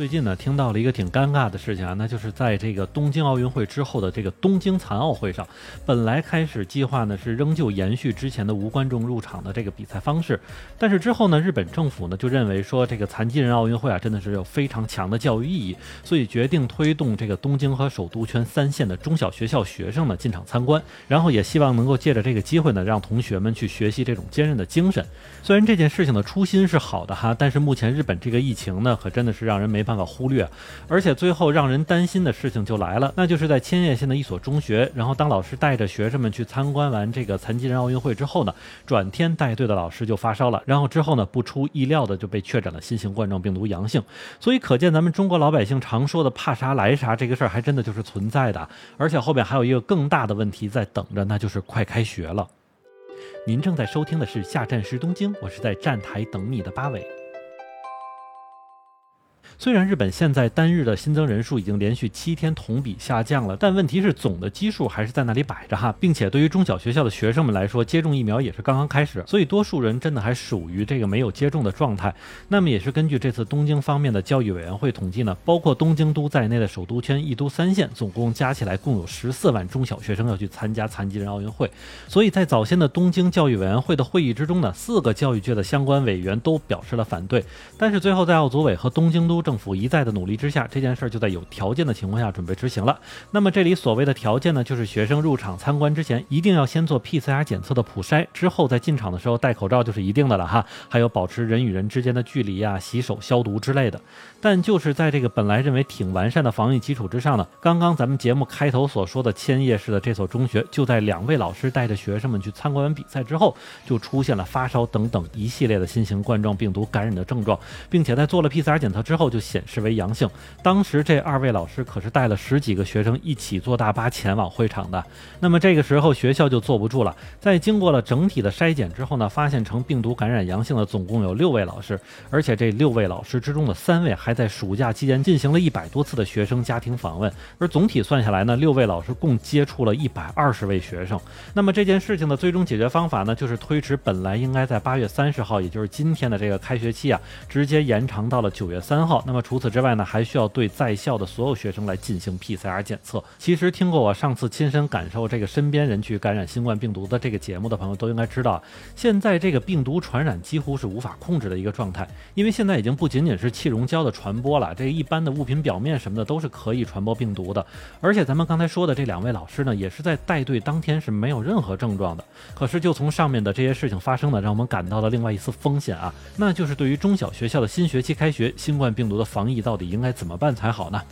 最近呢，听到了一个挺尴尬的事情啊，那就是在这个东京奥运会之后的这个东京残奥会上，本来开始计划呢是仍旧延续之前的无观众入场的这个比赛方式，但是之后呢，日本政府呢就认为说这个残疾人奥运会啊真的是有非常强的教育意义，所以决定推动这个东京和首都圈三线的中小学校学生呢进场参观，然后也希望能够借着这个机会呢让同学们去学习这种坚韧的精神。虽然这件事情的初心是好的哈，但是目前日本这个疫情呢可真的是让人没办法忽略，而且最后让人担心的事情就来了，那就是在千叶县的一所中学，然后当老师带着学生们去参观完这个残疾人奥运会之后呢，转天带队的老师就发烧了，然后之后呢，不出意料的就被确诊了新型冠状病毒阳性，所以可见咱们中国老百姓常说的怕啥来啥这个事儿还真的就是存在的，而且后边还有一个更大的问题在等着，那就是快开学了。您正在收听的是下站是东京，我是在站台等你的八尾。虽然日本现在单日的新增人数已经连续七天同比下降了，但问题是总的基数还是在那里摆着哈，并且对于中小学校的学生们来说，接种疫苗也是刚刚开始，所以多数人真的还属于这个没有接种的状态。那么也是根据这次东京方面的教育委员会统计呢，包括东京都在内的首都圈一都三县，总共加起来共有十四万中小学生要去参加残疾人奥运会。所以在早先的东京教育委员会的会议之中呢，四个教育界的相关委员都表示了反对，但是最后在奥组委和东京都政府一再的努力之下，这件事儿就在有条件的情况下准备执行了。那么这里所谓的条件呢，就是学生入场参观之前一定要先做 PCR 检测的普筛，之后在进场的时候戴口罩就是一定的了哈，还有保持人与人之间的距离啊、洗手消毒之类的。但就是在这个本来认为挺完善的防疫基础之上呢，刚刚咱们节目开头所说的千叶市的这所中学，就在两位老师带着学生们去参观完比赛之后，就出现了发烧等等一系列的新型冠状病毒感染的症状，并且在做了 PCR 检测之后就显示。为阳性，当时这二位老师可是带了十几个学生一起坐大巴前往会场的。那么这个时候学校就坐不住了，在经过了整体的筛检之后呢，发现成病毒感染阳性的总共有六位老师，而且这六位老师之中的三位还在暑假期间进行了一百多次的学生家庭访问，而总体算下来呢，六位老师共接触了一百二十位学生。那么这件事情的最终解决方法呢，就是推迟本来应该在八月三十号，也就是今天的这个开学期啊，直接延长到了九月三号。那么除此之外呢，还需要对在校的所有学生来进行 PCR 检测。其实听过我上次亲身感受这个身边人去感染新冠病毒的这个节目的朋友都应该知道，现在这个病毒传染几乎是无法控制的一个状态。因为现在已经不仅仅是气溶胶的传播了，这一般的物品表面什么的都是可以传播病毒的。而且咱们刚才说的这两位老师呢，也是在带队当天是没有任何症状的。可是就从上面的这些事情发生呢，让我们感到了另外一丝风险啊，那就是对于中小学校的新学期开学，新冠病毒的防疫到底。应该怎么办才好呢？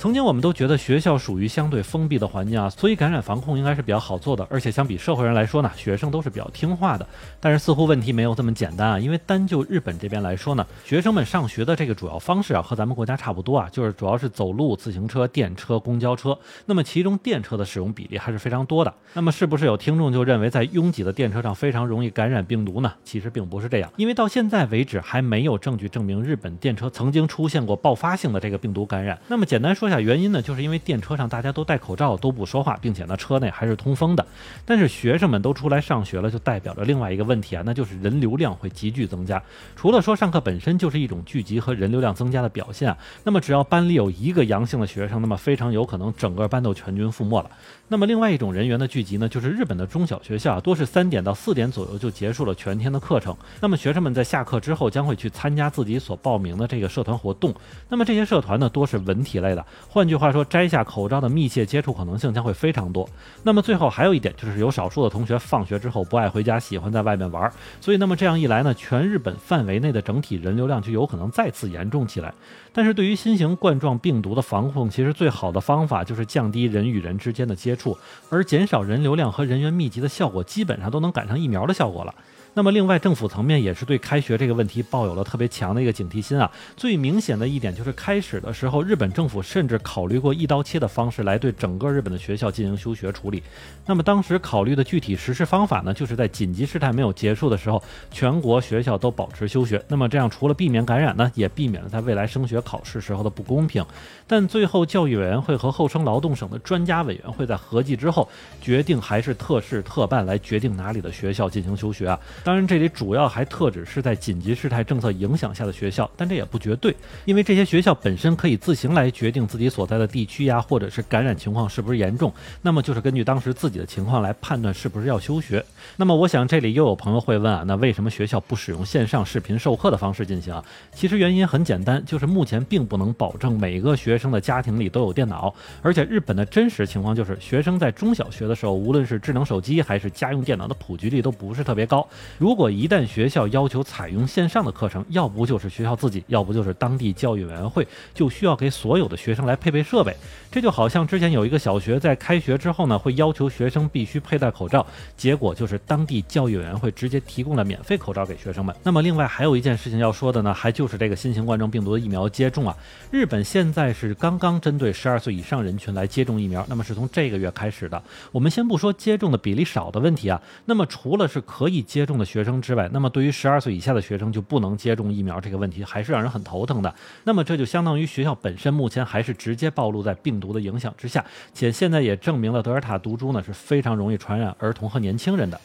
曾经我们都觉得学校属于相对封闭的环境啊，所以感染防控应该是比较好做的。而且相比社会人来说呢，学生都是比较听话的。但是似乎问题没有这么简单啊，因为单就日本这边来说呢，学生们上学的这个主要方式啊，和咱们国家差不多啊，就是主要是走路、自行车、电车、公交车。那么其中电车的使用比例还是非常多的。那么是不是有听众就认为在拥挤的电车上非常容易感染病毒呢？其实并不是这样，因为到现在为止还没有证据证明日本电车曾经出现过爆发性的这个病毒感染。那么简单说下原因呢，就是因为。因为电车上大家都戴口罩，都不说话，并且呢，车内还是通风的。但是学生们都出来上学了，就代表着另外一个问题啊，那就是人流量会急剧增加。除了说上课本身就是一种聚集和人流量增加的表现啊，那么只要班里有一个阳性的学生，那么非常有可能整个班都全军覆没了。那么另外一种人员的聚集呢，就是日本的中小学校啊，多是三点到四点左右就结束了全天的课程。那么学生们在下课之后将会去参加自己所报名的这个社团活动。那么这些社团呢，多是文体类的。换句话说，摘下口罩的密切接触可能性将会非常多。那么最后还有一点就是有少数的同学放学之后不爱回家，喜欢在外面玩。所以那么这样一来呢，全日本范围内的整体人流量就有可能再次严重起来。但是对于新型冠状病毒的防控，其实最好的方法就是降低人与人之间的接触，而减少人流量和人员密集的效果，基本上都能赶上疫苗的效果了。那么，另外，政府层面也是对开学这个问题抱有了特别强的一个警惕心啊。最明显的一点就是，开始的时候，日本政府甚至考虑过一刀切的方式来对整个日本的学校进行休学处理。那么，当时考虑的具体实施方法呢，就是在紧急事态没有结束的时候，全国学校都保持休学。那么这样，除了避免感染呢，也避免了在未来升学考试时候的不公平。但最后，教育委员会和厚生劳动省的专家委员会在合计之后，决定还是特事特办来决定哪里的学校进行休学啊。当然，这里主要还特指是在紧急事态政策影响下的学校，但这也不绝对，因为这些学校本身可以自行来决定自己所在的地区呀，或者是感染情况是不是严重，那么就是根据当时自己的情况来判断是不是要休学。那么，我想这里又有朋友会问啊，那为什么学校不使用线上视频授课的方式进行？其实原因很简单，就是目前并不能保证每个学生的家庭里都有电脑，而且日本的真实情况就是，学生在中小学的时候，无论是智能手机还是家用电脑的普及率都不是特别高。如果一旦学校要求采用线上的课程，要不就是学校自己，要不就是当地教育委员会，就需要给所有的学生来配备设备。这就好像之前有一个小学在开学之后呢，会要求学生必须佩戴口罩，结果就是当地教育委员会直接提供了免费口罩给学生们。那么另外还有一件事情要说的呢，还就是这个新型冠状病毒的疫苗接种啊，日本现在是刚刚针对十二岁以上人群来接种疫苗，那么是从这个月开始的。我们先不说接种的比例少的问题啊，那么除了是可以接种学生之外，那么对于十二岁以下的学生就不能接种疫苗这个问题，还是让人很头疼的。那么这就相当于学校本身目前还是直接暴露在病毒的影响之下，且现在也证明了德尔塔毒株呢是非常容易传染儿童和年轻人的。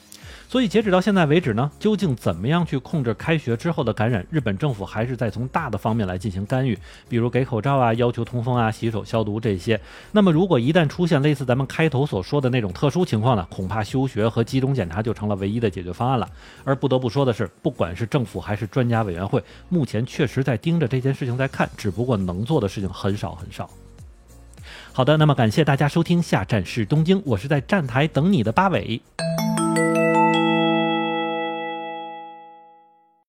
所以截止到现在为止呢，究竟怎么样去控制开学之后的感染？日本政府还是在从大的方面来进行干预，比如给口罩啊、要求通风啊、洗手消毒这些。那么如果一旦出现类似咱们开头所说的那种特殊情况呢，恐怕休学和集中检查就成了唯一的解决方案了。而不得不说的是，不管是政府还是专家委员会，目前确实在盯着这件事情在看，只不过能做的事情很少很少。好的，那么感谢大家收听，下站是东京，我是在站台等你的八尾。